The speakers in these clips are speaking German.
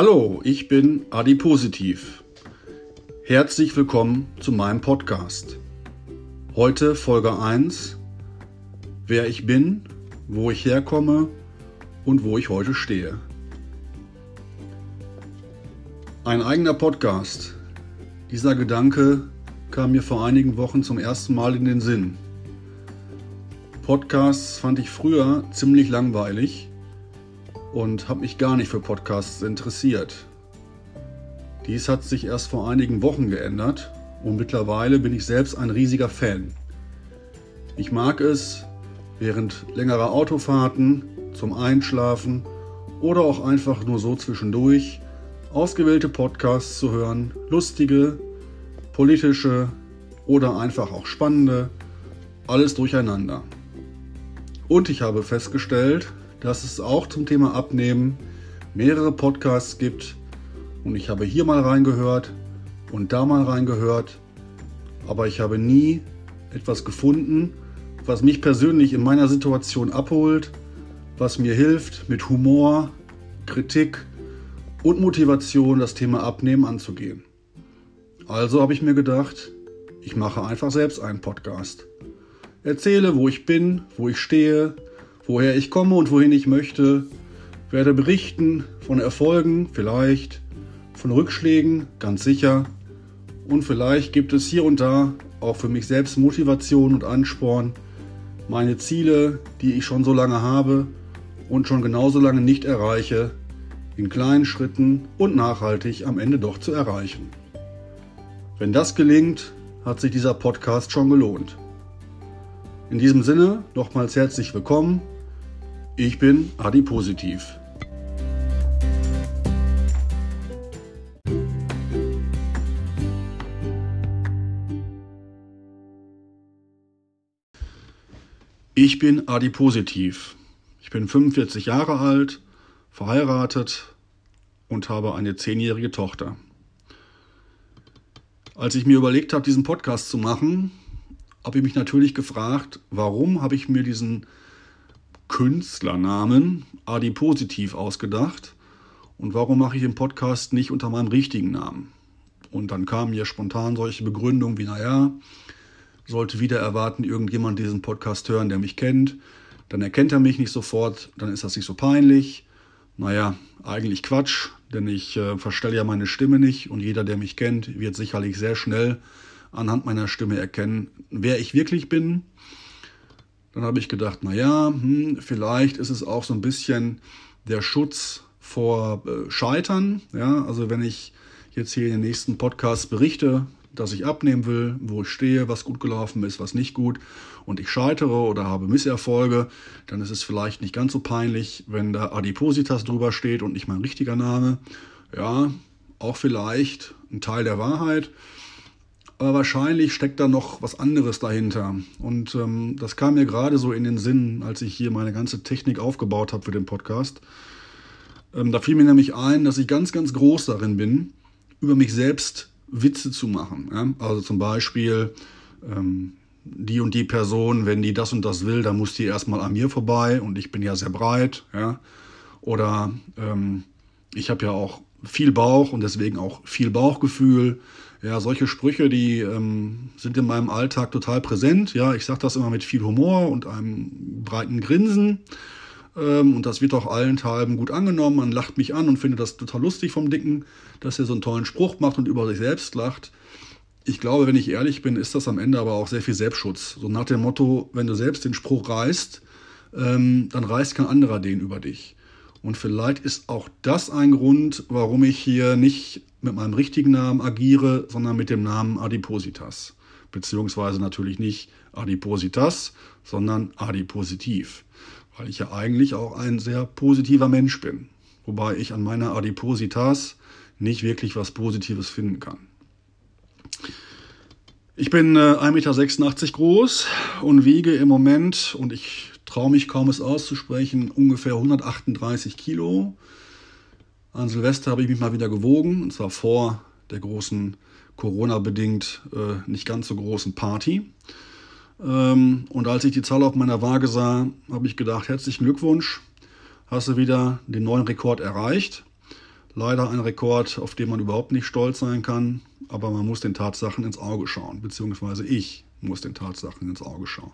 Hallo, ich bin Adi Positiv. Herzlich willkommen zu meinem Podcast. Heute Folge 1. Wer ich bin, wo ich herkomme und wo ich heute stehe. Ein eigener Podcast. Dieser Gedanke kam mir vor einigen Wochen zum ersten Mal in den Sinn. Podcasts fand ich früher ziemlich langweilig und habe mich gar nicht für Podcasts interessiert. Dies hat sich erst vor einigen Wochen geändert und mittlerweile bin ich selbst ein riesiger Fan. Ich mag es, während längerer Autofahrten, zum Einschlafen oder auch einfach nur so zwischendurch ausgewählte Podcasts zu hören, lustige, politische oder einfach auch spannende, alles durcheinander. Und ich habe festgestellt, dass es auch zum Thema Abnehmen mehrere Podcasts gibt und ich habe hier mal reingehört und da mal reingehört, aber ich habe nie etwas gefunden, was mich persönlich in meiner Situation abholt, was mir hilft, mit Humor, Kritik und Motivation das Thema Abnehmen anzugehen. Also habe ich mir gedacht, ich mache einfach selbst einen Podcast. Erzähle, wo ich bin, wo ich stehe, woher ich komme und wohin ich möchte. Werde berichten von Erfolgen, vielleicht, von Rückschlägen, ganz sicher. Und vielleicht gibt es hier und da auch für mich selbst Motivation und Ansporn, meine Ziele, die ich schon so lange habe und schon genauso lange nicht erreiche, in kleinen Schritten und nachhaltig am Ende doch zu erreichen. Wenn das gelingt, hat sich dieser Podcast schon gelohnt. In diesem Sinne nochmals herzlich willkommen. Ich bin Adi Positiv. Ich bin Adi Positiv. Ich bin 45 Jahre alt, verheiratet und habe eine zehnjährige Tochter. Als ich mir überlegt habe, diesen Podcast zu machen, habe ich mich natürlich gefragt, warum habe ich mir diesen Künstlernamen Adi Positiv ausgedacht und warum mache ich den Podcast nicht unter meinem richtigen Namen? Und dann kamen mir spontan solche Begründungen wie, naja, sollte wieder erwarten, irgendjemand diesen Podcast hören, der mich kennt, dann erkennt er mich nicht sofort, dann ist das nicht so peinlich. Naja, eigentlich Quatsch, denn ich äh, verstelle ja meine Stimme nicht und jeder, der mich kennt, wird sicherlich sehr schnell anhand meiner Stimme erkennen, wer ich wirklich bin. Dann habe ich gedacht, naja, hm, vielleicht ist es auch so ein bisschen der Schutz vor äh, Scheitern. Ja, also wenn ich jetzt hier in den nächsten Podcasts berichte, dass ich abnehmen will, wo ich stehe, was gut gelaufen ist, was nicht gut und ich scheitere oder habe Misserfolge, dann ist es vielleicht nicht ganz so peinlich, wenn da Adipositas drüber steht und nicht mein richtiger Name. Ja, auch vielleicht ein Teil der Wahrheit. Aber wahrscheinlich steckt da noch was anderes dahinter. Und ähm, das kam mir gerade so in den Sinn, als ich hier meine ganze Technik aufgebaut habe für den Podcast. Ähm, da fiel mir nämlich ein, dass ich ganz, ganz groß darin bin, über mich selbst Witze zu machen. Ja? Also zum Beispiel, ähm, die und die Person, wenn die das und das will, dann muss die erstmal an mir vorbei und ich bin ja sehr breit. Ja? Oder ähm, ich habe ja auch viel Bauch und deswegen auch viel Bauchgefühl. Ja, solche Sprüche, die ähm, sind in meinem Alltag total präsent. Ja, ich sage das immer mit viel Humor und einem breiten Grinsen. Ähm, und das wird auch allenthalben gut angenommen. Man lacht mich an und findet das total lustig vom Dicken, dass er so einen tollen Spruch macht und über sich selbst lacht. Ich glaube, wenn ich ehrlich bin, ist das am Ende aber auch sehr viel Selbstschutz. So nach dem Motto, wenn du selbst den Spruch reißt, ähm, dann reißt kein anderer den über dich. Und vielleicht ist auch das ein Grund, warum ich hier nicht mit meinem richtigen Namen agiere, sondern mit dem Namen Adipositas. Beziehungsweise natürlich nicht Adipositas, sondern Adipositiv weil ich ja eigentlich auch ein sehr positiver Mensch bin. Wobei ich an meiner Adipositas nicht wirklich was Positives finden kann. Ich bin äh, 1,86 Meter groß und wiege im Moment, und ich traue mich kaum es auszusprechen, ungefähr 138 Kilo. An Silvester habe ich mich mal wieder gewogen, und zwar vor der großen Corona-bedingt äh, nicht ganz so großen Party. Ähm, und als ich die Zahl auf meiner Waage sah, habe ich gedacht, herzlichen Glückwunsch, hast du wieder den neuen Rekord erreicht. Leider ein Rekord, auf den man überhaupt nicht stolz sein kann, aber man muss den Tatsachen ins Auge schauen, beziehungsweise ich muss den Tatsachen ins Auge schauen.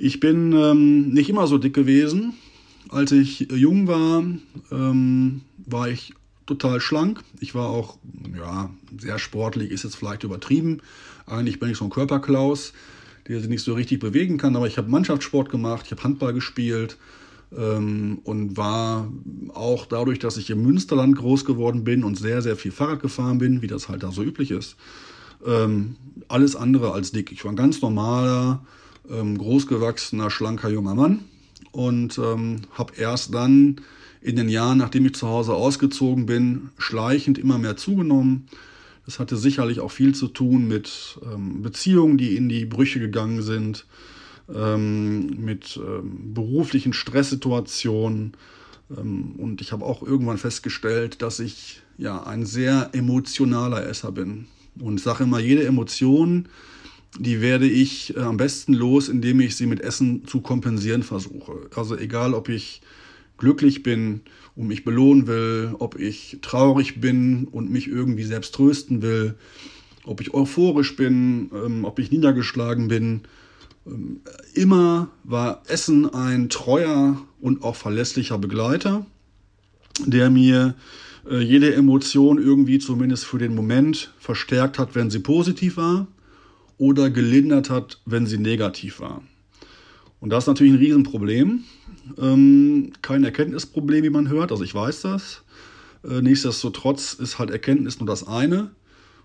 Ich bin ähm, nicht immer so dick gewesen. Als ich jung war, ähm, war ich total schlank. Ich war auch ja, sehr sportlich, ist jetzt vielleicht übertrieben. Eigentlich bin ich so ein Körperklaus, der sich nicht so richtig bewegen kann, aber ich habe Mannschaftssport gemacht, ich habe Handball gespielt ähm, und war auch dadurch, dass ich im Münsterland groß geworden bin und sehr, sehr viel Fahrrad gefahren bin, wie das halt da so üblich ist, ähm, alles andere als dick. Ich war ein ganz normaler, ähm, großgewachsener, schlanker junger Mann und ähm, habe erst dann in den Jahren, nachdem ich zu Hause ausgezogen bin, schleichend immer mehr zugenommen. Das hatte sicherlich auch viel zu tun mit ähm, Beziehungen, die in die Brüche gegangen sind, ähm, mit ähm, beruflichen Stresssituationen. Ähm, und ich habe auch irgendwann festgestellt, dass ich ja ein sehr emotionaler Esser bin. Und ich sage immer, jede Emotion, die werde ich äh, am besten los, indem ich sie mit Essen zu kompensieren versuche. Also egal, ob ich glücklich bin und mich belohnen will, ob ich traurig bin und mich irgendwie selbst trösten will, ob ich euphorisch bin, ähm, ob ich niedergeschlagen bin. Ähm, immer war Essen ein treuer und auch verlässlicher Begleiter, der mir äh, jede Emotion irgendwie zumindest für den Moment verstärkt hat, wenn sie positiv war oder gelindert hat, wenn sie negativ war. Und das ist natürlich ein Riesenproblem. Ähm, kein Erkenntnisproblem, wie man hört, also ich weiß das. Äh, nichtsdestotrotz ist halt Erkenntnis nur das eine.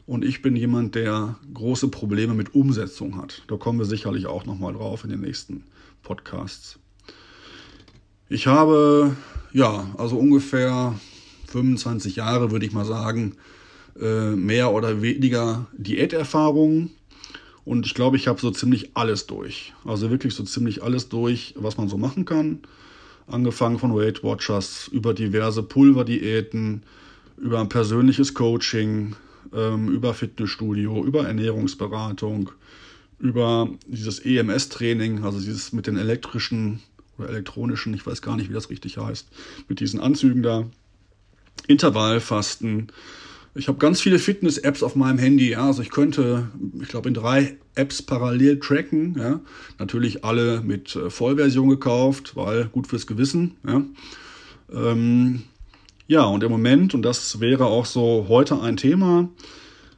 Und ich bin jemand, der große Probleme mit Umsetzung hat. Da kommen wir sicherlich auch nochmal drauf in den nächsten Podcasts. Ich habe, ja, also ungefähr 25 Jahre, würde ich mal sagen, äh, mehr oder weniger Diäterfahrung. Und ich glaube, ich habe so ziemlich alles durch. Also wirklich so ziemlich alles durch, was man so machen kann. Angefangen von Weight Watchers über diverse Pulverdiäten, über ein persönliches Coaching, ähm, über Fitnessstudio, über Ernährungsberatung, über dieses EMS-Training, also dieses mit den elektrischen oder elektronischen, ich weiß gar nicht, wie das richtig heißt, mit diesen Anzügen da, Intervallfasten, ich habe ganz viele Fitness-Apps auf meinem Handy. Ja. Also ich könnte, ich glaube, in drei Apps parallel tracken. Ja. Natürlich alle mit äh, Vollversion gekauft, weil gut fürs Gewissen. Ja. Ähm, ja, und im Moment, und das wäre auch so heute ein Thema,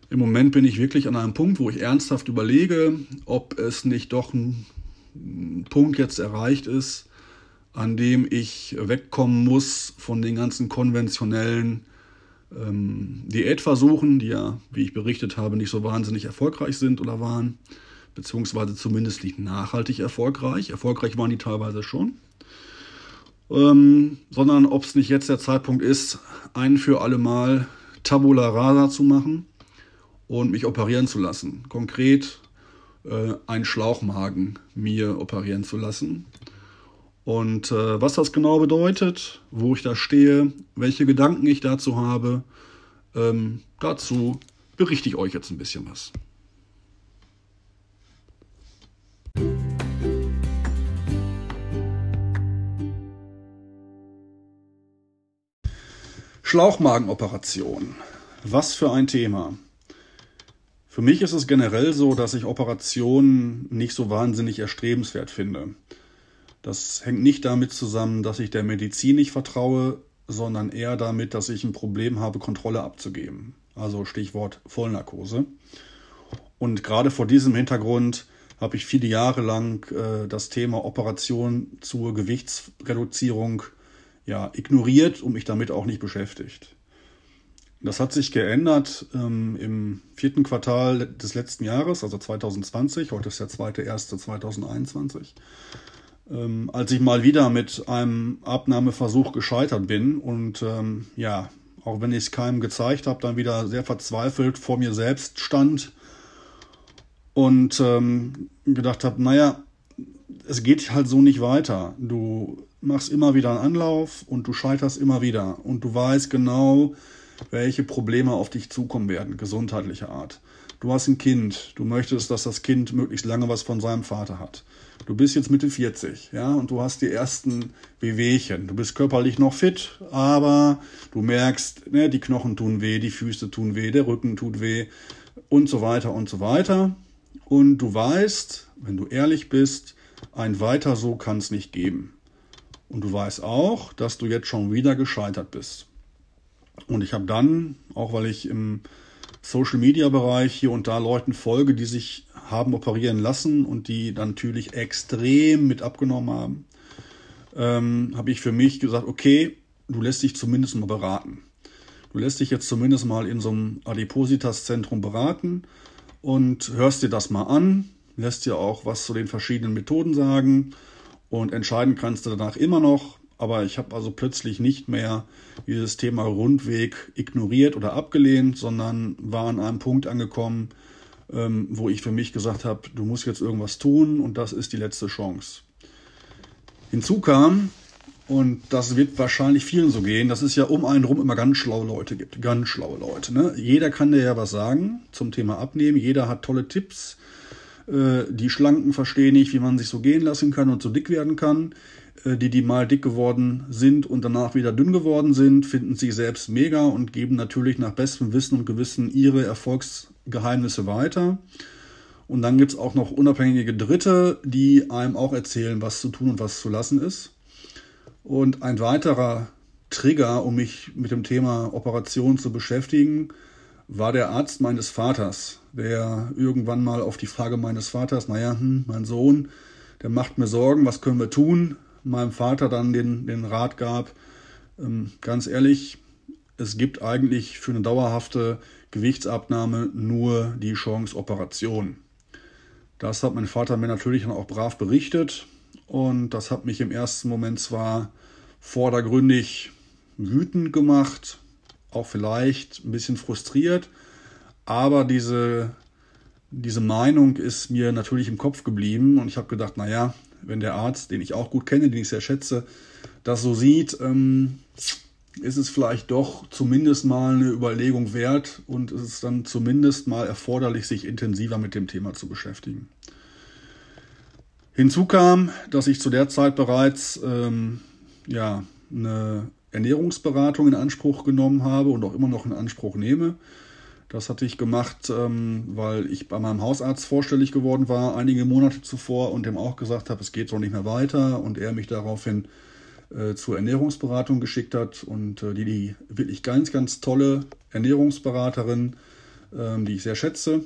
im Moment bin ich wirklich an einem Punkt, wo ich ernsthaft überlege, ob es nicht doch ein, ein Punkt jetzt erreicht ist, an dem ich wegkommen muss von den ganzen konventionellen ähm, Diätversuchen, die ja, wie ich berichtet habe, nicht so wahnsinnig erfolgreich sind oder waren, beziehungsweise zumindest nicht nachhaltig erfolgreich. Erfolgreich waren die teilweise schon. Ähm, sondern ob es nicht jetzt der Zeitpunkt ist, ein für alle Mal Tabula rasa zu machen und mich operieren zu lassen. Konkret äh, einen Schlauchmagen mir operieren zu lassen. Und äh, was das genau bedeutet, wo ich da stehe, welche Gedanken ich dazu habe, ähm, dazu berichte ich euch jetzt ein bisschen was. Schlauchmagenoperation. Was für ein Thema. Für mich ist es generell so, dass ich Operationen nicht so wahnsinnig erstrebenswert finde. Das hängt nicht damit zusammen, dass ich der Medizin nicht vertraue, sondern eher damit, dass ich ein Problem habe, Kontrolle abzugeben. Also Stichwort Vollnarkose. Und gerade vor diesem Hintergrund habe ich viele Jahre lang äh, das Thema Operation zur Gewichtsreduzierung ja, ignoriert und mich damit auch nicht beschäftigt. Das hat sich geändert ähm, im vierten Quartal des letzten Jahres, also 2020. Heute ist der zweite erste 2021 ähm, als ich mal wieder mit einem Abnahmeversuch gescheitert bin und ähm, ja, auch wenn ich es keinem gezeigt habe, dann wieder sehr verzweifelt vor mir selbst stand und ähm, gedacht habe, naja, es geht halt so nicht weiter. Du machst immer wieder einen Anlauf und du scheiterst immer wieder und du weißt genau, welche Probleme auf dich zukommen werden, gesundheitlicher Art. Du hast ein Kind, du möchtest, dass das Kind möglichst lange was von seinem Vater hat. Du bist jetzt Mitte 40, ja, und du hast die ersten Wehwehchen. Du bist körperlich noch fit, aber du merkst, ne, die Knochen tun weh, die Füße tun weh, der Rücken tut weh und so weiter und so weiter. Und du weißt, wenn du ehrlich bist, ein weiter so kann es nicht geben. Und du weißt auch, dass du jetzt schon wieder gescheitert bist. Und ich habe dann, auch weil ich im Social Media Bereich hier und da Leuten folge, die sich haben operieren lassen und die dann natürlich extrem mit abgenommen haben, ähm, habe ich für mich gesagt, okay, du lässt dich zumindest mal beraten. Du lässt dich jetzt zumindest mal in so einem Adipositas-Zentrum beraten und hörst dir das mal an, lässt dir auch was zu den verschiedenen Methoden sagen und entscheiden kannst du danach immer noch. Aber ich habe also plötzlich nicht mehr dieses Thema Rundweg ignoriert oder abgelehnt, sondern war an einem Punkt angekommen, ähm, wo ich für mich gesagt habe, du musst jetzt irgendwas tun und das ist die letzte Chance. Hinzu kam, und das wird wahrscheinlich vielen so gehen, dass es ja um einen rum immer ganz schlaue Leute gibt. Ganz schlaue Leute. Ne? Jeder kann dir ja was sagen zum Thema Abnehmen. Jeder hat tolle Tipps. Äh, die Schlanken verstehen nicht, wie man sich so gehen lassen kann und so dick werden kann. Äh, die, die mal dick geworden sind und danach wieder dünn geworden sind, finden sich selbst mega und geben natürlich nach bestem Wissen und Gewissen ihre Erfolgsgeheimnisse weiter. Und dann gibt es auch noch unabhängige Dritte, die einem auch erzählen, was zu tun und was zu lassen ist. Und ein weiterer Trigger, um mich mit dem Thema Operation zu beschäftigen, war der Arzt meines Vaters, der irgendwann mal auf die Frage meines Vaters, naja, hm, mein Sohn, der macht mir Sorgen, was können wir tun? Meinem Vater dann den, den Rat gab, ähm, ganz ehrlich, es gibt eigentlich für eine dauerhafte Gewichtsabnahme nur die Chance Operation. Das hat mein Vater mir natürlich dann auch brav berichtet und das hat mich im ersten Moment zwar vordergründig wütend gemacht, auch vielleicht ein bisschen frustriert, aber diese, diese Meinung ist mir natürlich im Kopf geblieben und ich habe gedacht, naja, wenn der Arzt, den ich auch gut kenne, den ich sehr schätze, das so sieht, ähm, ist es vielleicht doch zumindest mal eine Überlegung wert und es ist dann zumindest mal erforderlich, sich intensiver mit dem Thema zu beschäftigen. Hinzu kam, dass ich zu der Zeit bereits ähm, ja, eine Ernährungsberatung in Anspruch genommen habe und auch immer noch in Anspruch nehme. Das hatte ich gemacht, ähm, weil ich bei meinem Hausarzt vorstellig geworden war, einige Monate zuvor und dem auch gesagt habe, es geht so nicht mehr weiter und er mich daraufhin zur Ernährungsberatung geschickt hat und äh, die, die wirklich ganz, ganz tolle Ernährungsberaterin, äh, die ich sehr schätze,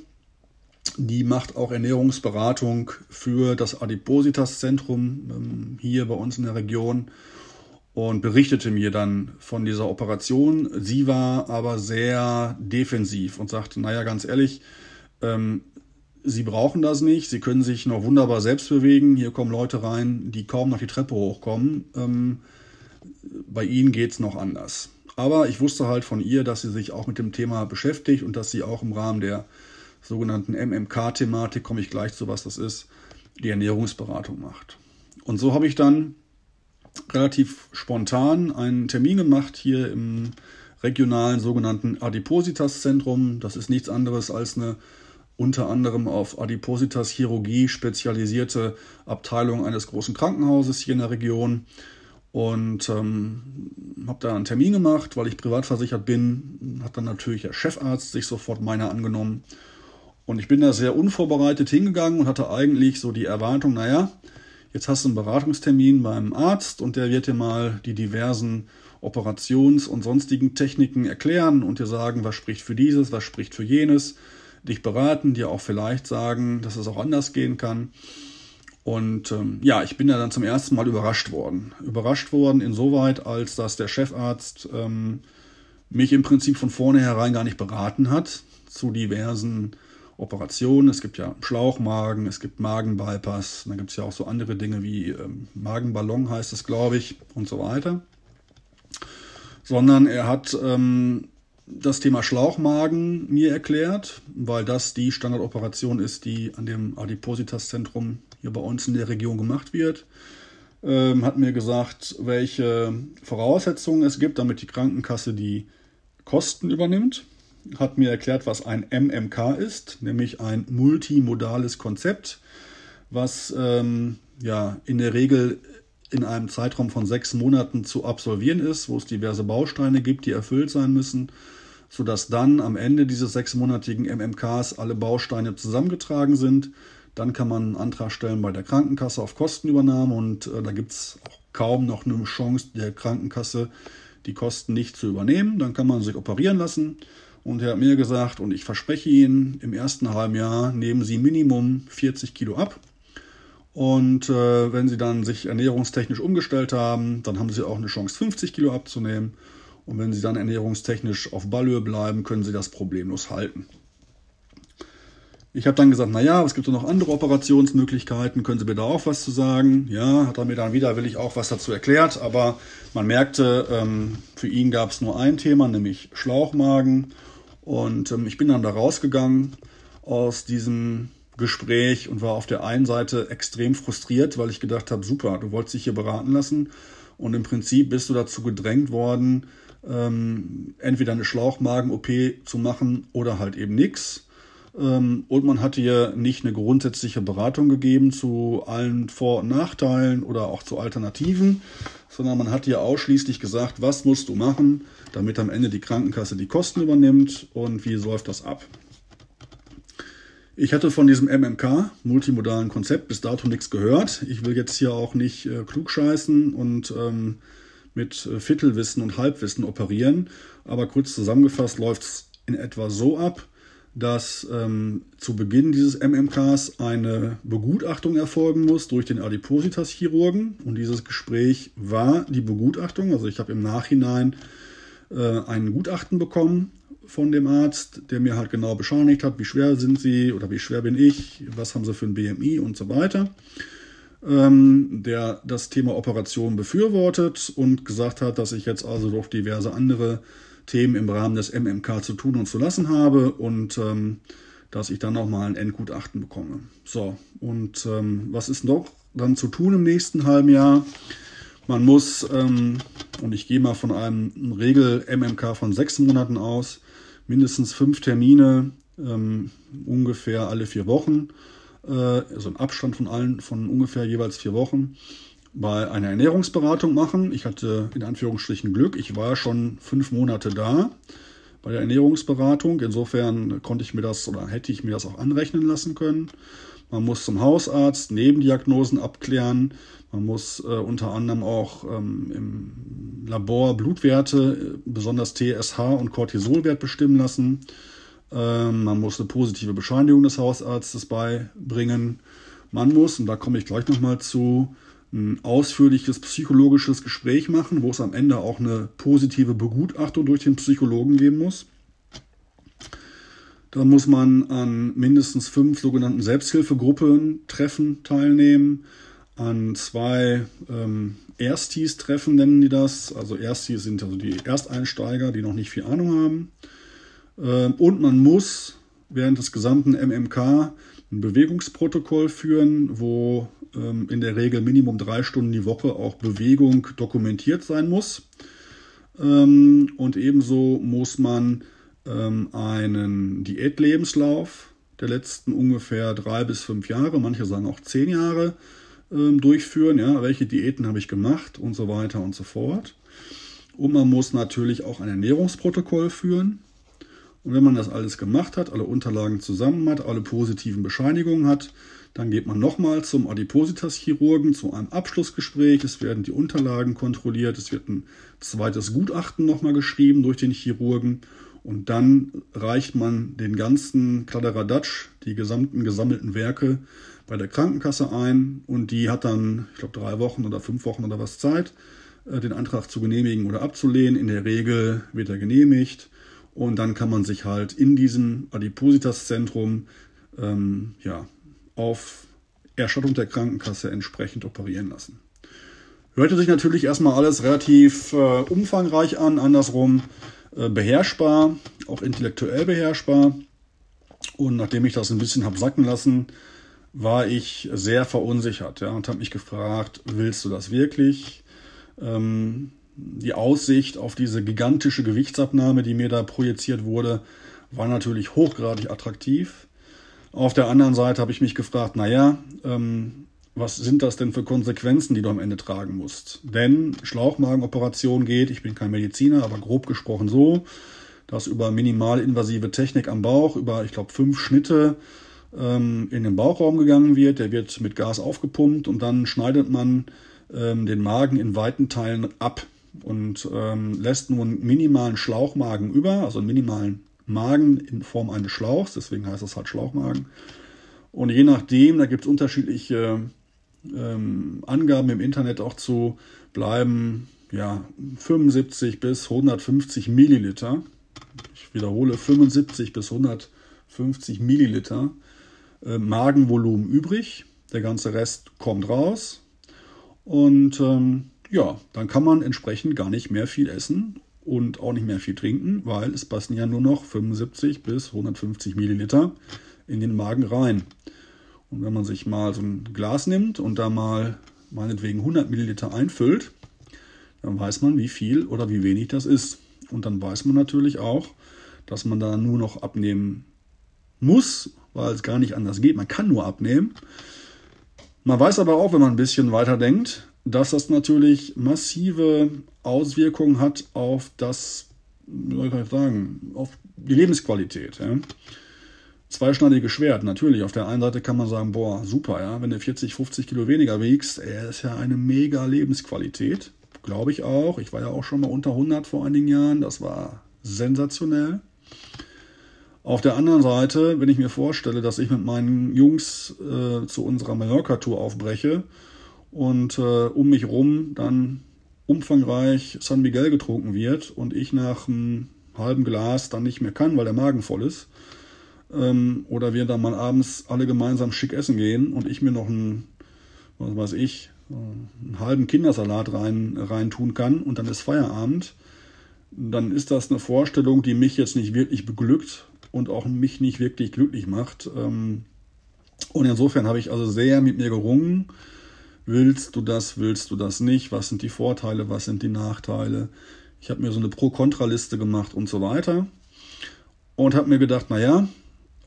die macht auch Ernährungsberatung für das Adipositas-Zentrum ähm, hier bei uns in der Region und berichtete mir dann von dieser Operation. Sie war aber sehr defensiv und sagte, naja, ganz ehrlich, ähm, Sie brauchen das nicht, Sie können sich noch wunderbar selbst bewegen. Hier kommen Leute rein, die kaum noch die Treppe hochkommen. Ähm, bei Ihnen geht es noch anders. Aber ich wusste halt von ihr, dass sie sich auch mit dem Thema beschäftigt und dass sie auch im Rahmen der sogenannten MMK-Thematik, komme ich gleich zu, was das ist, die Ernährungsberatung macht. Und so habe ich dann relativ spontan einen Termin gemacht hier im regionalen sogenannten Adipositas-Zentrum. Das ist nichts anderes als eine unter anderem auf Adipositas-Chirurgie spezialisierte Abteilung eines großen Krankenhauses hier in der Region. Und ähm, habe da einen Termin gemacht, weil ich privat versichert bin. Hat dann natürlich der Chefarzt sich sofort meiner angenommen. Und ich bin da sehr unvorbereitet hingegangen und hatte eigentlich so die Erwartung, naja, jetzt hast du einen Beratungstermin beim Arzt und der wird dir mal die diversen Operations- und sonstigen Techniken erklären und dir sagen, was spricht für dieses, was spricht für jenes, dich beraten, dir auch vielleicht sagen, dass es auch anders gehen kann. Und ähm, ja, ich bin da dann zum ersten Mal überrascht worden. Überrascht worden insoweit, als dass der Chefarzt ähm, mich im Prinzip von vornherein gar nicht beraten hat zu diversen Operationen. Es gibt ja Schlauchmagen, es gibt Magenbypass, dann gibt es ja auch so andere Dinge wie ähm, Magenballon heißt es, glaube ich, und so weiter. Sondern er hat ähm, das Thema Schlauchmagen mir erklärt, weil das die Standardoperation ist, die an dem Adipositas-Zentrum hier bei uns in der Region gemacht wird. Ähm, hat mir gesagt, welche Voraussetzungen es gibt, damit die Krankenkasse die Kosten übernimmt hat mir erklärt, was ein MMK ist, nämlich ein multimodales Konzept, was ähm, ja in der Regel in einem Zeitraum von sechs Monaten zu absolvieren ist, wo es diverse Bausteine gibt, die erfüllt sein müssen, sodass dann am Ende dieses sechsmonatigen MMKs alle Bausteine zusammengetragen sind. Dann kann man einen Antrag stellen bei der Krankenkasse auf Kostenübernahme und äh, da gibt es auch kaum noch eine Chance der Krankenkasse, die Kosten nicht zu übernehmen. Dann kann man sich operieren lassen. Und er hat mir gesagt, und ich verspreche Ihnen, im ersten halben Jahr nehmen Sie Minimum 40 Kilo ab. Und äh, wenn Sie dann sich ernährungstechnisch umgestellt haben, dann haben Sie auch eine Chance, 50 Kilo abzunehmen. Und wenn Sie dann ernährungstechnisch auf Ballhöhe bleiben, können Sie das problemlos halten. Ich habe dann gesagt, naja, es gibt noch andere Operationsmöglichkeiten, können Sie mir da auch was zu sagen? Ja, hat er mir dann widerwillig auch was dazu erklärt, aber man merkte, ähm, für ihn gab es nur ein Thema, nämlich Schlauchmagen. Und ähm, ich bin dann da rausgegangen aus diesem Gespräch und war auf der einen Seite extrem frustriert, weil ich gedacht habe, super, du wolltest dich hier beraten lassen und im Prinzip bist du dazu gedrängt worden, ähm, entweder eine Schlauchmagen-OP zu machen oder halt eben nichts. Ähm, und man hat ihr nicht eine grundsätzliche Beratung gegeben zu allen Vor- und Nachteilen oder auch zu Alternativen, sondern man hat ihr ausschließlich gesagt, was musst du machen, damit am Ende die Krankenkasse die Kosten übernimmt und wie läuft das ab. Ich hatte von diesem MMK, multimodalen Konzept, bis dato nichts gehört. Ich will jetzt hier auch nicht äh, klugscheißen und ähm, mit äh, Viertelwissen und Halbwissen operieren. Aber kurz zusammengefasst läuft es in etwa so ab, dass ähm, zu Beginn dieses MMKs eine Begutachtung erfolgen muss durch den Adipositas-Chirurgen. Und dieses Gespräch war die Begutachtung. Also ich habe im Nachhinein äh, ein Gutachten bekommen von dem Arzt, der mir halt genau bescheinigt hat, wie schwer sind sie oder wie schwer bin ich, was haben sie für ein BMI und so weiter. Ähm, der das Thema Operation befürwortet und gesagt hat, dass ich jetzt also durch diverse andere Themen im Rahmen des MMK zu tun und zu lassen habe und ähm, dass ich dann nochmal ein Endgutachten bekomme. So, und ähm, was ist noch dann zu tun im nächsten halben Jahr? Man muss, ähm, und ich gehe mal von einem Regel-MMK von sechs Monaten aus, mindestens fünf Termine, ähm, ungefähr alle vier Wochen, also ein Abstand von allen von ungefähr jeweils vier Wochen bei einer Ernährungsberatung machen. Ich hatte in Anführungsstrichen Glück. Ich war schon fünf Monate da bei der Ernährungsberatung. Insofern konnte ich mir das oder hätte ich mir das auch anrechnen lassen können. Man muss zum Hausarzt Nebendiagnosen abklären. Man muss äh, unter anderem auch ähm, im Labor Blutwerte, äh, besonders TSH und Cortisolwert bestimmen lassen. Ähm, man muss eine positive Bescheinigung des Hausarztes beibringen. Man muss, und da komme ich gleich nochmal zu, ein ausführliches psychologisches Gespräch machen, wo es am Ende auch eine positive Begutachtung durch den Psychologen geben muss. Da muss man an mindestens fünf sogenannten Selbsthilfegruppen Treffen teilnehmen, an zwei ähm, Erstis-Treffen nennen die das. Also Erstis sind also die Ersteinsteiger, die noch nicht viel Ahnung haben. Ähm, und man muss während des gesamten MMK ein Bewegungsprotokoll führen, wo ähm, in der Regel Minimum drei Stunden die Woche auch Bewegung dokumentiert sein muss. Ähm, und ebenso muss man einen Diätlebenslauf der letzten ungefähr drei bis fünf Jahre, manche sagen auch zehn Jahre, durchführen. Ja, welche Diäten habe ich gemacht und so weiter und so fort. Und man muss natürlich auch ein Ernährungsprotokoll führen. Und wenn man das alles gemacht hat, alle Unterlagen zusammen hat, alle positiven Bescheinigungen hat, dann geht man nochmal zum Adipositas-Chirurgen zu einem Abschlussgespräch. Es werden die Unterlagen kontrolliert. Es wird ein zweites Gutachten nochmal geschrieben durch den Chirurgen. Und dann reicht man den ganzen Kladderadatsch, die gesamten gesammelten Werke bei der Krankenkasse ein. Und die hat dann, ich glaube, drei Wochen oder fünf Wochen oder was Zeit, äh, den Antrag zu genehmigen oder abzulehnen. In der Regel wird er genehmigt. Und dann kann man sich halt in diesem Adipositas-Zentrum ähm, ja, auf Erstattung der Krankenkasse entsprechend operieren lassen. Hörte sich natürlich erstmal alles relativ äh, umfangreich an, andersrum äh, beherrschbar, auch intellektuell beherrschbar. Und nachdem ich das ein bisschen habe sacken lassen, war ich sehr verunsichert ja, und habe mich gefragt, willst du das wirklich? Ähm, die Aussicht auf diese gigantische Gewichtsabnahme, die mir da projiziert wurde, war natürlich hochgradig attraktiv. Auf der anderen Seite habe ich mich gefragt, naja, ähm, was sind das denn für Konsequenzen, die du am Ende tragen musst? Denn Schlauchmagenoperation geht, ich bin kein Mediziner, aber grob gesprochen so, dass über minimalinvasive Technik am Bauch, über, ich glaube, fünf Schnitte ähm, in den Bauchraum gegangen wird. Der wird mit Gas aufgepumpt und dann schneidet man ähm, den Magen in weiten Teilen ab und ähm, lässt nur einen minimalen Schlauchmagen über, also einen minimalen Magen in Form eines Schlauchs, deswegen heißt das halt Schlauchmagen. Und je nachdem, da gibt es unterschiedliche ähm, Angaben im Internet auch zu, bleiben ja 75 bis 150 Milliliter. Ich wiederhole 75 bis 150 Milliliter äh, Magenvolumen übrig. Der ganze Rest kommt raus. Und ähm, ja, dann kann man entsprechend gar nicht mehr viel essen und auch nicht mehr viel trinken, weil es passen ja nur noch 75 bis 150 Milliliter in den Magen rein. Und wenn man sich mal so ein Glas nimmt und da mal meinetwegen 100 Milliliter einfüllt, dann weiß man, wie viel oder wie wenig das ist. Und dann weiß man natürlich auch, dass man da nur noch abnehmen muss, weil es gar nicht anders geht. Man kann nur abnehmen. Man weiß aber auch, wenn man ein bisschen weiter denkt, dass das natürlich massive Auswirkungen hat auf das, wie soll ich sagen, auf die Lebensqualität. Ja. Zweischneidiges Schwert, natürlich. Auf der einen Seite kann man sagen, boah, super, ja, wenn du 40, 50 Kilo weniger wiegst, ey, ist ja eine mega Lebensqualität. Glaube ich auch. Ich war ja auch schon mal unter 100 vor einigen Jahren. Das war sensationell. Auf der anderen Seite, wenn ich mir vorstelle, dass ich mit meinen Jungs äh, zu unserer Mallorca-Tour aufbreche und äh, um mich rum dann umfangreich San Miguel getrunken wird und ich nach einem halben Glas dann nicht mehr kann, weil der Magen voll ist, ähm, oder wir dann mal abends alle gemeinsam schick essen gehen und ich mir noch einen, was weiß ich, einen halben Kindersalat rein, rein tun kann und dann ist Feierabend, dann ist das eine Vorstellung, die mich jetzt nicht wirklich beglückt, und auch mich nicht wirklich glücklich macht. Ähm, und insofern habe ich also sehr mit mir gerungen. Willst du das, willst du das nicht? Was sind die Vorteile, was sind die Nachteile? Ich habe mir so eine Pro-Kontra-Liste gemacht und so weiter. Und habe mir gedacht, naja,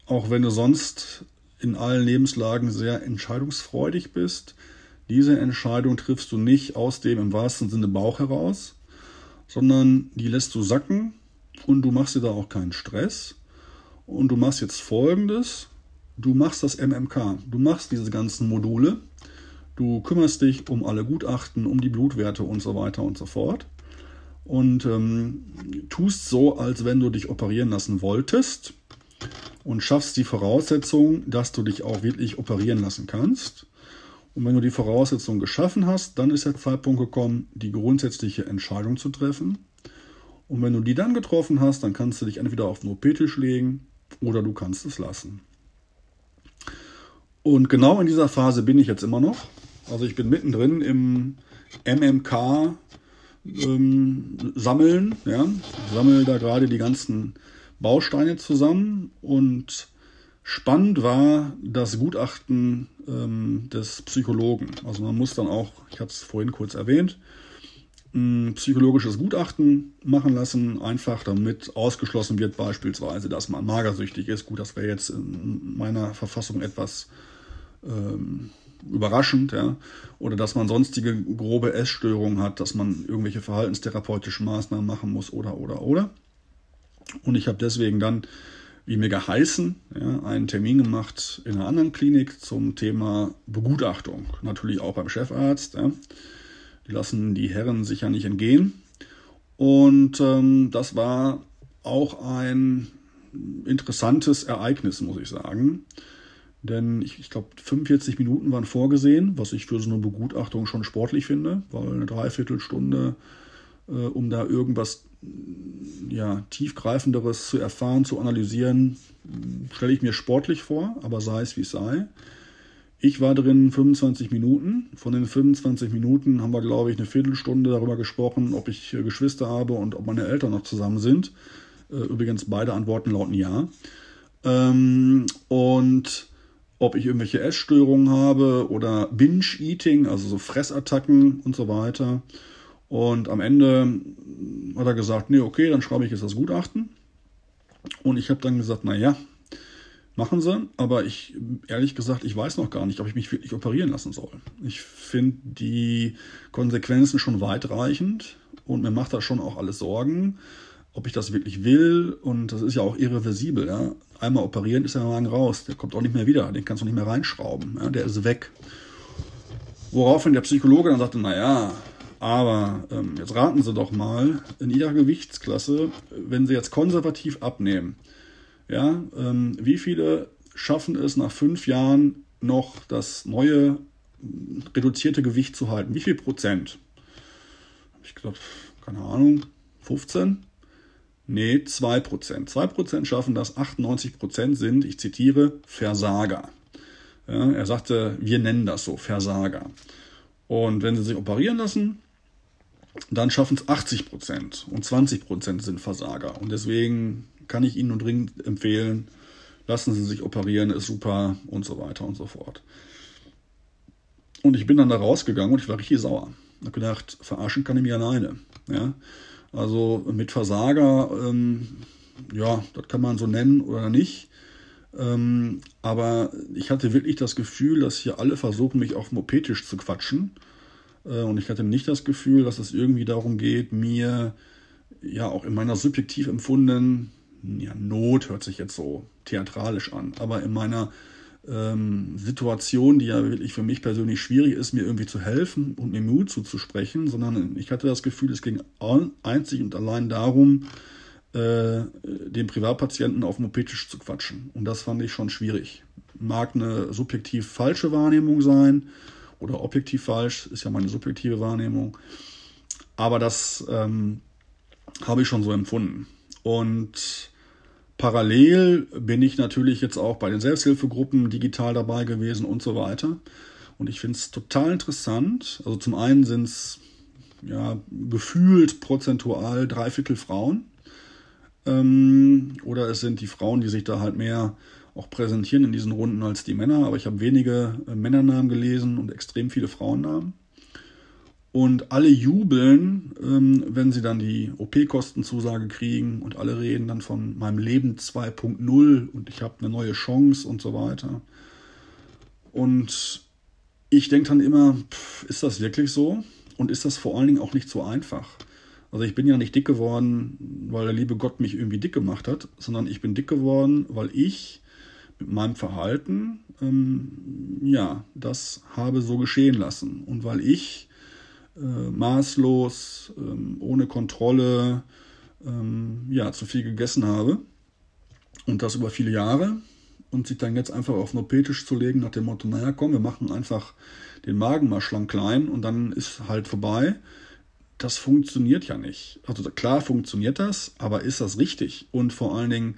auch wenn du sonst in allen Lebenslagen sehr entscheidungsfreudig bist, diese Entscheidung triffst du nicht aus dem im wahrsten Sinne Bauch heraus, sondern die lässt du sacken und du machst dir da auch keinen Stress. Und du machst jetzt folgendes: Du machst das MMK, du machst diese ganzen Module, du kümmerst dich um alle Gutachten, um die Blutwerte und so weiter und so fort. Und ähm, tust so, als wenn du dich operieren lassen wolltest und schaffst die Voraussetzung, dass du dich auch wirklich operieren lassen kannst. Und wenn du die Voraussetzung geschaffen hast, dann ist der Zeitpunkt gekommen, die grundsätzliche Entscheidung zu treffen. Und wenn du die dann getroffen hast, dann kannst du dich entweder auf den OP-Tisch legen oder du kannst es lassen. Und genau in dieser Phase bin ich jetzt immer noch. Also ich bin mittendrin im MMK ähm, sammeln. Ja. Ich sammle da gerade die ganzen Bausteine zusammen und spannend war das Gutachten ähm, des Psychologen. Also man muss dann auch, ich hatte es vorhin kurz erwähnt, ein psychologisches Gutachten machen lassen, einfach damit ausgeschlossen wird beispielsweise, dass man magersüchtig ist. Gut, das wäre jetzt in meiner Verfassung etwas ähm, überraschend, ja. Oder dass man sonstige grobe Essstörungen hat, dass man irgendwelche verhaltenstherapeutische Maßnahmen machen muss oder oder oder. Und ich habe deswegen dann, wie mir geheißen, ja, einen Termin gemacht in einer anderen Klinik zum Thema Begutachtung. Natürlich auch beim Chefarzt. Ja. Die lassen die Herren sicher nicht entgehen. Und ähm, das war auch ein interessantes Ereignis, muss ich sagen. Denn ich, ich glaube, 45 Minuten waren vorgesehen, was ich für so eine Begutachtung schon sportlich finde, weil eine Dreiviertelstunde, äh, um da irgendwas ja, tiefgreifenderes zu erfahren, zu analysieren, stelle ich mir sportlich vor, aber sei es wie es sei. Ich war drin 25 Minuten. Von den 25 Minuten haben wir, glaube ich, eine Viertelstunde darüber gesprochen, ob ich äh, Geschwister habe und ob meine Eltern noch zusammen sind. Äh, übrigens beide Antworten lauten ja. Ähm, und ob ich irgendwelche Essstörungen habe oder Binge-Eating, also so Fressattacken und so weiter. Und am Ende hat er gesagt, nee, okay, dann schreibe ich jetzt das Gutachten. Und ich habe dann gesagt, naja, Machen sie, aber ich, ehrlich gesagt, ich weiß noch gar nicht, ob ich mich wirklich operieren lassen soll. Ich finde die Konsequenzen schon weitreichend und mir macht das schon auch alles Sorgen, ob ich das wirklich will. Und das ist ja auch irreversibel. Ja? Einmal operieren ist der Magen raus, der kommt auch nicht mehr wieder, den kannst du nicht mehr reinschrauben, ja? der ist weg. Woraufhin der Psychologe dann sagte, naja, aber ähm, jetzt raten Sie doch mal in Ihrer Gewichtsklasse, wenn Sie jetzt konservativ abnehmen, ja, ähm, wie viele schaffen es nach fünf Jahren noch das neue reduzierte Gewicht zu halten? Wie viel Prozent? Ich glaube, keine Ahnung, 15? Nee, 2 Prozent. 2 Prozent schaffen das, 98 Prozent sind, ich zitiere, Versager. Ja, er sagte, wir nennen das so, Versager. Und wenn sie sich operieren lassen, dann schaffen es 80 Prozent und 20 Prozent sind Versager. Und deswegen kann ich Ihnen nur dringend empfehlen, lassen Sie sich operieren, ist super und so weiter und so fort. Und ich bin dann da rausgegangen und ich war richtig sauer. Ich habe gedacht, verarschen kann ich mich alleine. Ja? Also mit Versager, ähm, ja, das kann man so nennen oder nicht. Ähm, aber ich hatte wirklich das Gefühl, dass hier alle versuchen, mich auf Mopetisch zu quatschen. Äh, und ich hatte nicht das Gefühl, dass es irgendwie darum geht, mir ja auch in meiner subjektiv empfundenen ja, Not hört sich jetzt so theatralisch an, aber in meiner ähm, Situation, die ja wirklich für mich persönlich schwierig ist, mir irgendwie zu helfen und mir Mut zuzusprechen, sondern ich hatte das Gefühl, es ging einzig und allein darum, äh, den Privatpatienten auf Mopetisch zu quatschen. Und das fand ich schon schwierig. Mag eine subjektiv falsche Wahrnehmung sein oder objektiv falsch, ist ja meine subjektive Wahrnehmung. Aber das ähm, habe ich schon so empfunden. Und Parallel bin ich natürlich jetzt auch bei den Selbsthilfegruppen digital dabei gewesen und so weiter. Und ich finde es total interessant. Also zum einen sind es ja, gefühlt prozentual drei Viertel Frauen. Ähm, oder es sind die Frauen, die sich da halt mehr auch präsentieren in diesen Runden als die Männer. Aber ich habe wenige äh, Männernamen gelesen und extrem viele Frauennamen. Und alle jubeln, ähm, wenn sie dann die OP-Kostenzusage kriegen und alle reden dann von meinem Leben 2.0 und ich habe eine neue Chance und so weiter. Und ich denke dann immer, pff, ist das wirklich so? Und ist das vor allen Dingen auch nicht so einfach? Also ich bin ja nicht dick geworden, weil der liebe Gott mich irgendwie dick gemacht hat, sondern ich bin dick geworden, weil ich mit meinem Verhalten, ähm, ja, das habe so geschehen lassen. Und weil ich äh, maßlos, ähm, ohne Kontrolle, ähm, ja, zu viel gegessen habe. Und das über viele Jahre. Und sich dann jetzt einfach auf Nopetisch zu legen, nach dem Motto, naja, komm, wir machen einfach den Magen mal schlank klein und dann ist halt vorbei. Das funktioniert ja nicht. Also klar funktioniert das, aber ist das richtig? Und vor allen Dingen,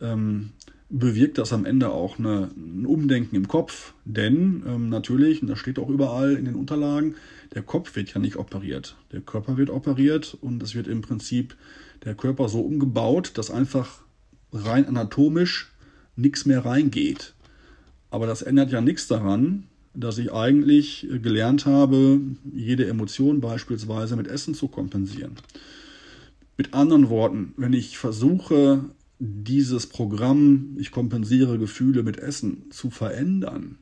ähm, bewirkt das am Ende auch eine, ein Umdenken im Kopf. Denn ähm, natürlich, und das steht auch überall in den Unterlagen, der Kopf wird ja nicht operiert. Der Körper wird operiert und es wird im Prinzip der Körper so umgebaut, dass einfach rein anatomisch nichts mehr reingeht. Aber das ändert ja nichts daran, dass ich eigentlich gelernt habe, jede Emotion beispielsweise mit Essen zu kompensieren. Mit anderen Worten, wenn ich versuche, dieses Programm, ich kompensiere Gefühle mit Essen, zu verändern,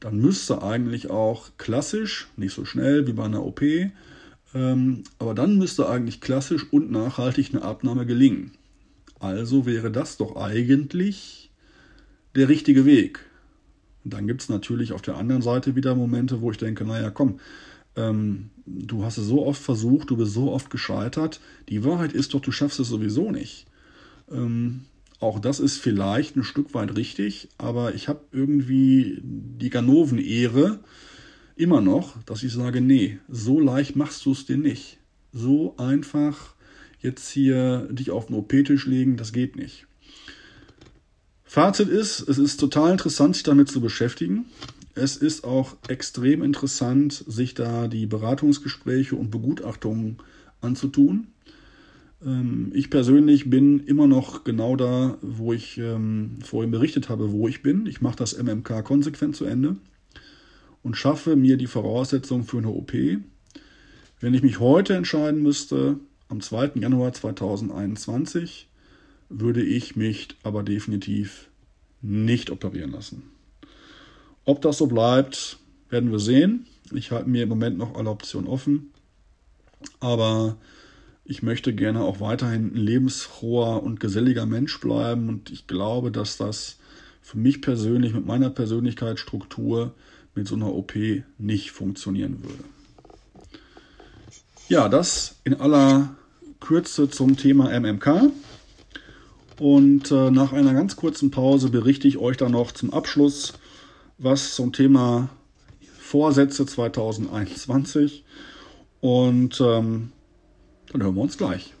dann müsste eigentlich auch klassisch, nicht so schnell wie bei einer OP, ähm, aber dann müsste eigentlich klassisch und nachhaltig eine Abnahme gelingen. Also wäre das doch eigentlich der richtige Weg. Und dann gibt es natürlich auf der anderen Seite wieder Momente, wo ich denke, naja, komm, ähm, du hast es so oft versucht, du bist so oft gescheitert. Die Wahrheit ist doch, du schaffst es sowieso nicht. Ähm, auch das ist vielleicht ein Stück weit richtig, aber ich habe irgendwie die Ganoven-Ehre immer noch, dass ich sage, nee, so leicht machst du es dir nicht. So einfach jetzt hier dich auf den OP-Tisch legen, das geht nicht. Fazit ist, es ist total interessant, sich damit zu beschäftigen. Es ist auch extrem interessant, sich da die Beratungsgespräche und Begutachtungen anzutun. Ähm, ich persönlich bin immer noch genau da, wo ich ähm, vorhin berichtet habe, wo ich bin. Ich mache das MMK konsequent zu Ende und schaffe mir die Voraussetzungen für eine OP. Wenn ich mich heute entscheiden müsste, am 2. Januar 2021, würde ich mich aber definitiv nicht operieren lassen. Ob das so bleibt, werden wir sehen. Ich halte mir im Moment noch alle Optionen offen. Aber ich möchte gerne auch weiterhin ein lebensfroher und geselliger Mensch bleiben. Und ich glaube, dass das für mich persönlich mit meiner Persönlichkeitsstruktur mit so einer OP nicht funktionieren würde. Ja, das in aller Kürze zum Thema MMK. Und äh, nach einer ganz kurzen Pause berichte ich euch dann noch zum Abschluss, was zum Thema Vorsätze 2021. Und ähm, dann hören wir uns gleich.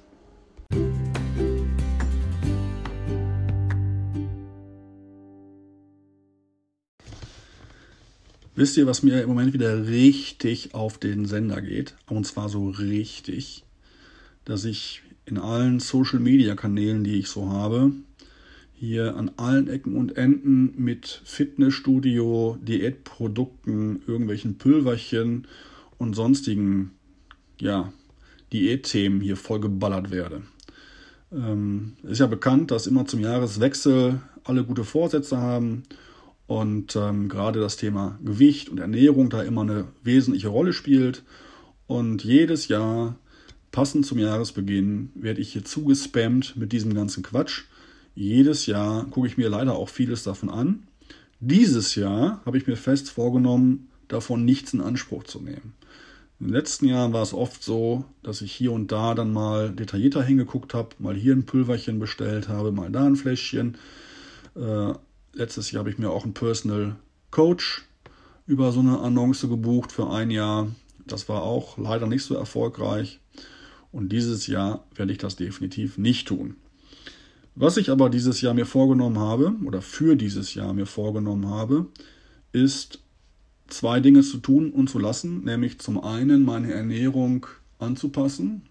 Wisst ihr, was mir im Moment wieder richtig auf den Sender geht? Und zwar so richtig, dass ich in allen Social-Media-Kanälen, die ich so habe, hier an allen Ecken und Enden mit Fitnessstudio, Diätprodukten, irgendwelchen Pülverchen und sonstigen, ja, Diätthemen hier voll geballert werde. Ähm, ist ja bekannt, dass immer zum Jahreswechsel alle gute Vorsätze haben und ähm, gerade das Thema Gewicht und Ernährung da immer eine wesentliche Rolle spielt. Und jedes Jahr, passend zum Jahresbeginn, werde ich hier zugespammt mit diesem ganzen Quatsch. Jedes Jahr gucke ich mir leider auch vieles davon an. Dieses Jahr habe ich mir fest vorgenommen, davon nichts in Anspruch zu nehmen. In den letzten Jahren war es oft so, dass ich hier und da dann mal detaillierter hingeguckt habe, mal hier ein Pulverchen bestellt habe, mal da ein Fläschchen. Äh, letztes Jahr habe ich mir auch einen Personal Coach über so eine Annonce gebucht für ein Jahr. Das war auch leider nicht so erfolgreich. Und dieses Jahr werde ich das definitiv nicht tun. Was ich aber dieses Jahr mir vorgenommen habe, oder für dieses Jahr mir vorgenommen habe, ist zwei Dinge zu tun und zu lassen, nämlich zum einen meine Ernährung anzupassen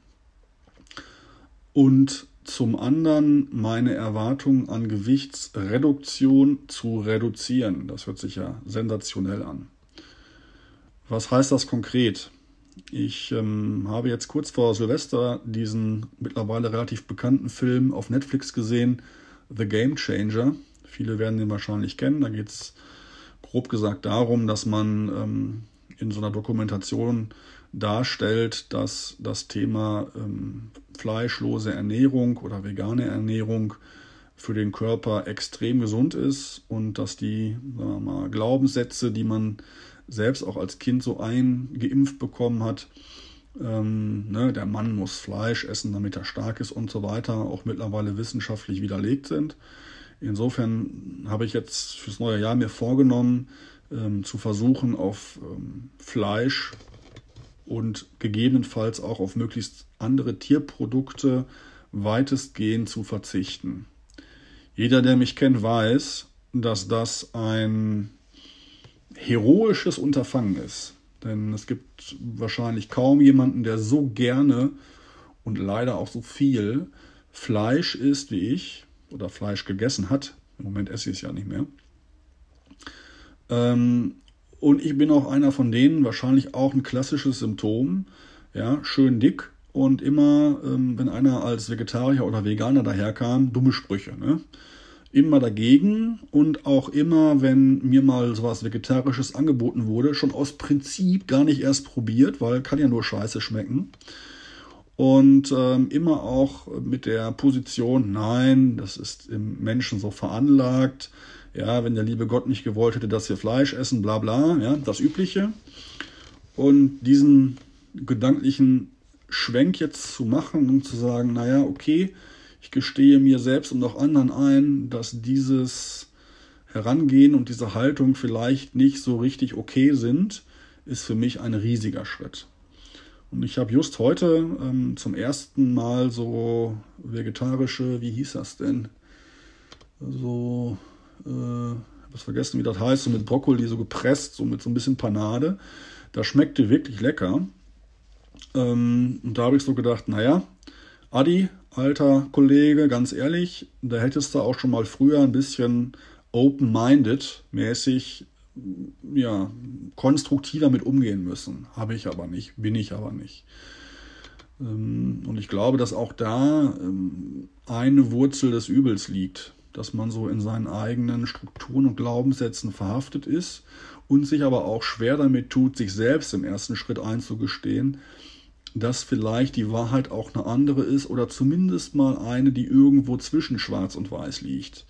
und zum anderen meine Erwartungen an Gewichtsreduktion zu reduzieren. Das hört sich ja sensationell an. Was heißt das konkret? Ich ähm, habe jetzt kurz vor Silvester diesen mittlerweile relativ bekannten Film auf Netflix gesehen, The Game Changer. Viele werden den wahrscheinlich kennen. Da geht es grob gesagt darum, dass man ähm, in so einer Dokumentation darstellt, dass das Thema ähm, fleischlose Ernährung oder vegane Ernährung für den Körper extrem gesund ist und dass die mal, Glaubenssätze, die man selbst auch als Kind so eingeimpft bekommen hat, ähm, ne, der Mann muss Fleisch essen, damit er stark ist und so weiter, auch mittlerweile wissenschaftlich widerlegt sind. Insofern habe ich jetzt fürs neue Jahr mir vorgenommen, ähm, zu versuchen, auf ähm, Fleisch und gegebenenfalls auch auf möglichst andere Tierprodukte weitestgehend zu verzichten. Jeder, der mich kennt, weiß, dass das ein heroisches Unterfangen ist. Denn es gibt wahrscheinlich kaum jemanden, der so gerne und leider auch so viel Fleisch isst wie ich oder Fleisch gegessen hat. Im Moment esse ich es ja nicht mehr. Ähm, und ich bin auch einer von denen, wahrscheinlich auch ein klassisches Symptom, ja, schön dick und immer, ähm, wenn einer als Vegetarier oder Veganer daherkam, dumme Sprüche. Ne? Immer dagegen und auch immer, wenn mir mal sowas Vegetarisches angeboten wurde, schon aus Prinzip gar nicht erst probiert, weil kann ja nur scheiße schmecken. Und ähm, immer auch mit der Position, nein, das ist im Menschen so veranlagt ja, wenn der liebe Gott nicht gewollt hätte, dass wir Fleisch essen, bla bla, ja, das Übliche. Und diesen gedanklichen Schwenk jetzt zu machen und zu sagen, naja, okay, ich gestehe mir selbst und auch anderen ein, dass dieses Herangehen und diese Haltung vielleicht nicht so richtig okay sind, ist für mich ein riesiger Schritt. Und ich habe just heute ähm, zum ersten Mal so vegetarische, wie hieß das denn? So äh, was vergessen, wie das heißt, so mit Brokkoli so gepresst, so mit so ein bisschen Panade. Das schmeckte wirklich lecker. Ähm, und da habe ich so gedacht, naja, Adi, alter Kollege, ganz ehrlich, da hättest du auch schon mal früher ein bisschen open-minded mäßig, ja, konstruktiver mit umgehen müssen. Habe ich aber nicht, bin ich aber nicht. Ähm, und ich glaube, dass auch da ähm, eine Wurzel des Übels liegt. dass man so in seinen eigenen Strukturen und Glaubenssätzen verhaftet ist und sich aber auch schwer damit tut, sich selbst im ersten Schritt einzugestehen, dass vielleicht die Wahrheit auch eine andere ist oder zumindest mal eine, die irgendwo zwischen Schwarz und Weiß liegt.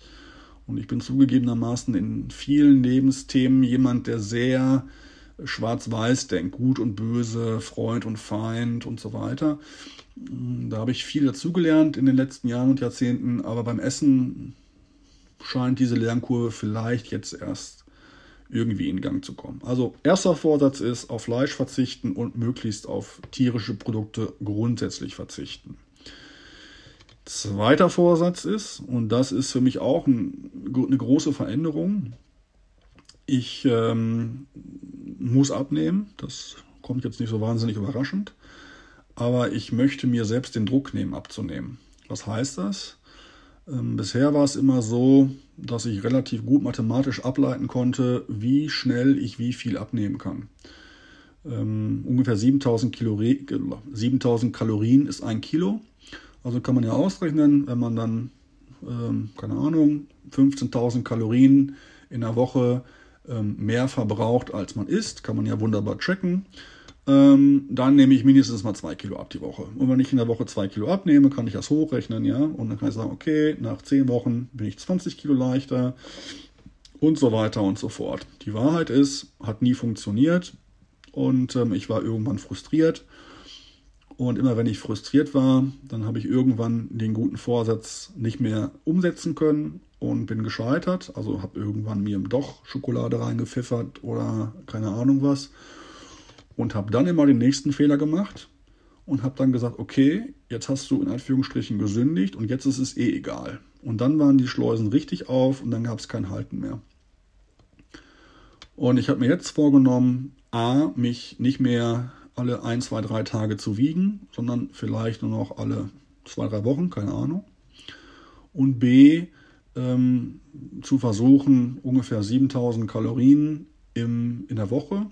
Und ich bin zugegebenermaßen in vielen Lebensthemen jemand, der sehr schwarz-weiß denkt, gut und böse, Freund und Feind und so weiter. Da habe ich viel dazugelernt in den letzten Jahren und Jahrzehnten, aber beim Essen scheint diese Lernkurve vielleicht jetzt erst irgendwie in Gang zu kommen. Also erster Vorsatz ist, auf Fleisch verzichten und möglichst auf tierische Produkte grundsätzlich verzichten. Zweiter Vorsatz ist, und das ist für mich auch ein, eine große Veränderung, ich ähm, muss abnehmen. Das kommt jetzt nicht so wahnsinnig überraschend. Aber ich möchte mir selbst den Druck nehmen, abzunehmen. Was heißt das? Ähm, bisher war es immer so, dass ich relativ gut mathematisch ableiten konnte, wie schnell ich wie viel abnehmen kann. Ähm, ungefähr 7000, Kalori 7000 Kalorien ist ein Kilo. Also kann man ja ausrechnen, wenn man dann, ähm, keine Ahnung, 15.000 Kalorien in der Woche ähm, mehr verbraucht, als man isst, kann man ja wunderbar tracken. Ähm, dann nehme ich mindestens mal zwei Kilo ab die Woche. Und wenn ich in der Woche zwei Kilo abnehme, kann ich das hochrechnen, ja. Und dann kann ich sagen, okay, nach zehn Wochen bin ich 20 Kilo leichter und so weiter und so fort. Die Wahrheit ist, hat nie funktioniert und ähm, ich war irgendwann frustriert und immer wenn ich frustriert war, dann habe ich irgendwann den guten Vorsatz nicht mehr umsetzen können und bin gescheitert. Also habe irgendwann mir doch Schokolade reingepfiffert oder keine Ahnung was. Und habe dann immer den nächsten Fehler gemacht und habe dann gesagt, okay, jetzt hast du in Anführungsstrichen gesündigt und jetzt ist es eh egal. Und dann waren die Schleusen richtig auf und dann gab es kein Halten mehr. Und ich habe mir jetzt vorgenommen, a, mich nicht mehr alle ein, zwei, drei Tage zu wiegen, sondern vielleicht nur noch alle zwei, drei Wochen, keine Ahnung. Und B, ähm, zu versuchen, ungefähr 7000 Kalorien im, in der Woche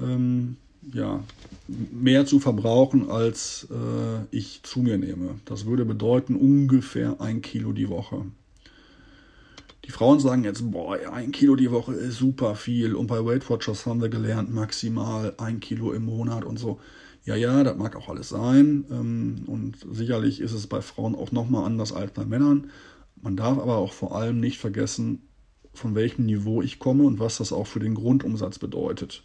ähm, ja, mehr zu verbrauchen, als äh, ich zu mir nehme. Das würde bedeuten ungefähr ein Kilo die Woche. Frauen sagen jetzt, boah, ein Kilo die Woche ist super viel. Und bei Weight Watchers haben wir gelernt, maximal ein Kilo im Monat und so. Ja, ja, das mag auch alles sein. Ähm, und sicherlich ist es bei Frauen auch nochmal anders als bei Männern. Man darf aber auch vor allem nicht vergessen, von welchem Niveau ich komme und was das auch für den Grundumsatz bedeutet.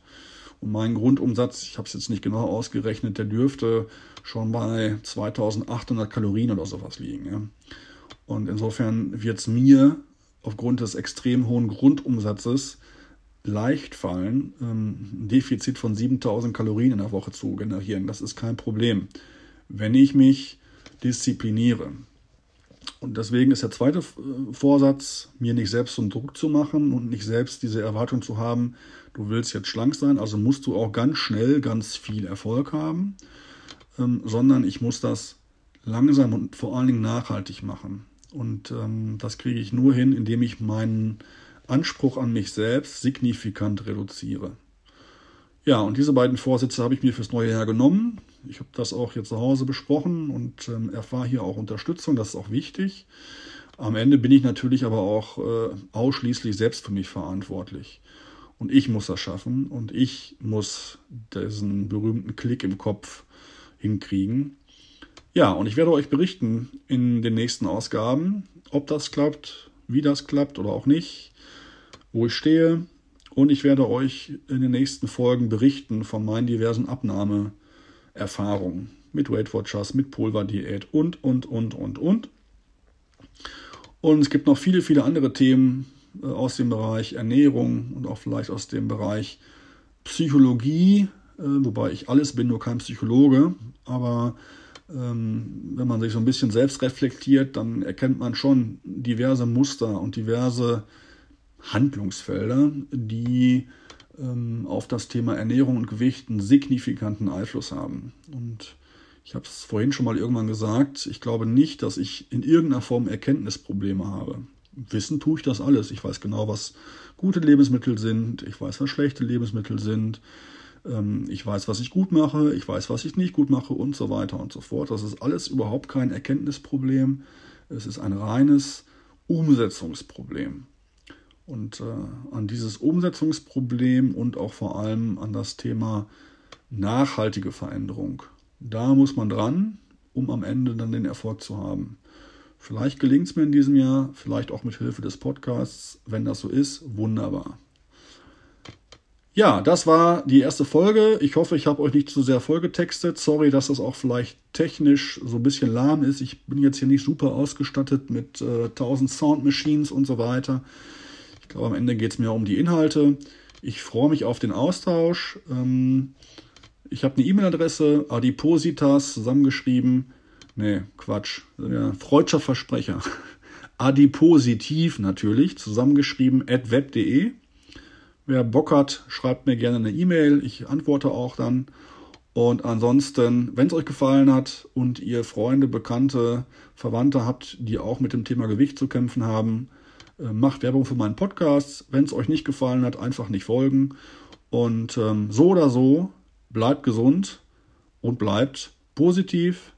Und mein Grundumsatz, ich habe es jetzt nicht genau ausgerechnet, der dürfte schon bei 2800 Kalorien oder sowas liegen. Und insofern wird es mir aufgrund des extrem hohen Grundumsatzes leicht fallen, ähm, ein Defizit von 7000 Kalorien in der Woche zu generieren. Das ist kein Problem, wenn ich mich diszipliniere. Und deswegen ist der zweite äh, Vorsatz, mir nicht selbst so einen Druck zu machen und nicht selbst diese Erwartung zu haben, du willst jetzt schlank sein, also musst du auch ganz schnell ganz viel Erfolg haben, ähm, sondern ich muss das langsam und vor allen Dingen nachhaltig machen. Und ähm, das kriege ich nur hin, indem ich meinen Anspruch an mich selbst signifikant reduziere. Ja, und diese beiden Vorsätze habe ich mir fürs neue Jahr genommen. Ich habe das auch hier zu Hause besprochen und ähm, erfahre hier auch Unterstützung. Das ist auch wichtig. Am Ende bin ich natürlich aber auch äh, ausschließlich selbst für mich verantwortlich. Und ich muss das schaffen und ich muss diesen berühmten Klick im Kopf hinkriegen. Ja, und ich werde euch berichten in den nächsten Ausgaben, ob das klappt, wie das klappt oder auch nicht, wo ich stehe. Und ich werde euch in den nächsten Folgen berichten von meinen diversen Abnahmeerfahrungen mit Weight Watchers, mit Pulverdiät und, und, und, und, und. Und es gibt noch viele, viele andere Themen äh, aus dem Bereich Ernährung und auch vielleicht aus dem Bereich Psychologie, äh, wobei ich alles bin, nur kein Psychologe, aber wenn man sich so ein bisschen selbst reflektiert, dann erkennt man schon diverse Muster und diverse Handlungsfelder, die ähm, auf das Thema Ernährung und Gewicht einen signifikanten Einfluss haben. Und ich habe es vorhin schon mal irgendwann gesagt, ich glaube nicht, dass ich in irgendeiner Form Erkenntnisprobleme habe. Wissen tue ich das alles. Ich weiß genau, was gute Lebensmittel sind, ich weiß, was schlechte Lebensmittel sind, ähm, ich weiß, was ich gut mache, ich weiß, was ich nicht gut mache und so weiter und so fort. Das ist alles überhaupt kein Erkenntnisproblem. Es ist ein reines Umsetzungsproblem. Und äh, an dieses Umsetzungsproblem und auch vor allem an das Thema nachhaltige Veränderung, da muss man dran, um am Ende dann den Erfolg zu haben. Vielleicht gelingt es mir in diesem Jahr, vielleicht auch mit Hilfe des Podcasts. Wenn das so ist, wunderbar. Ja, das war die erste Folge. Ich hoffe, ich habe euch nicht zu sehr vollgetextet. Sorry, dass das auch vielleicht technisch so ein bisschen lahm ist. Ich bin jetzt hier nicht super ausgestattet mit äh, 1000 Sound Machines und so weiter. Ich glaube, am Ende geht es mir um die Inhalte. Ich freue mich auf den Austausch. Ähm, ich habe eine E-Mail-Adresse, adipositas zusammengeschrieben. Nee, Quatsch. Ja, freudscher Versprecher. Adipositiv natürlich, zusammengeschrieben at web.de. Wer Bock hat, schreibt mir gerne eine E-Mail. Ich antworte auch dann. Und ansonsten, wenn es euch gefallen hat und ihr Freunde, Bekannte, Verwandte habt, die auch mit dem Thema Gewicht zu kämpfen haben, äh, macht Werbung für meinen Podcast. Wenn es euch nicht gefallen hat, einfach nicht folgen. Und ähm, so oder so, bleibt gesund und bleibt positiv.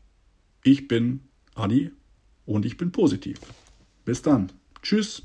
Ich bin Adi und ich bin positiv. Bis dann. Tschüss.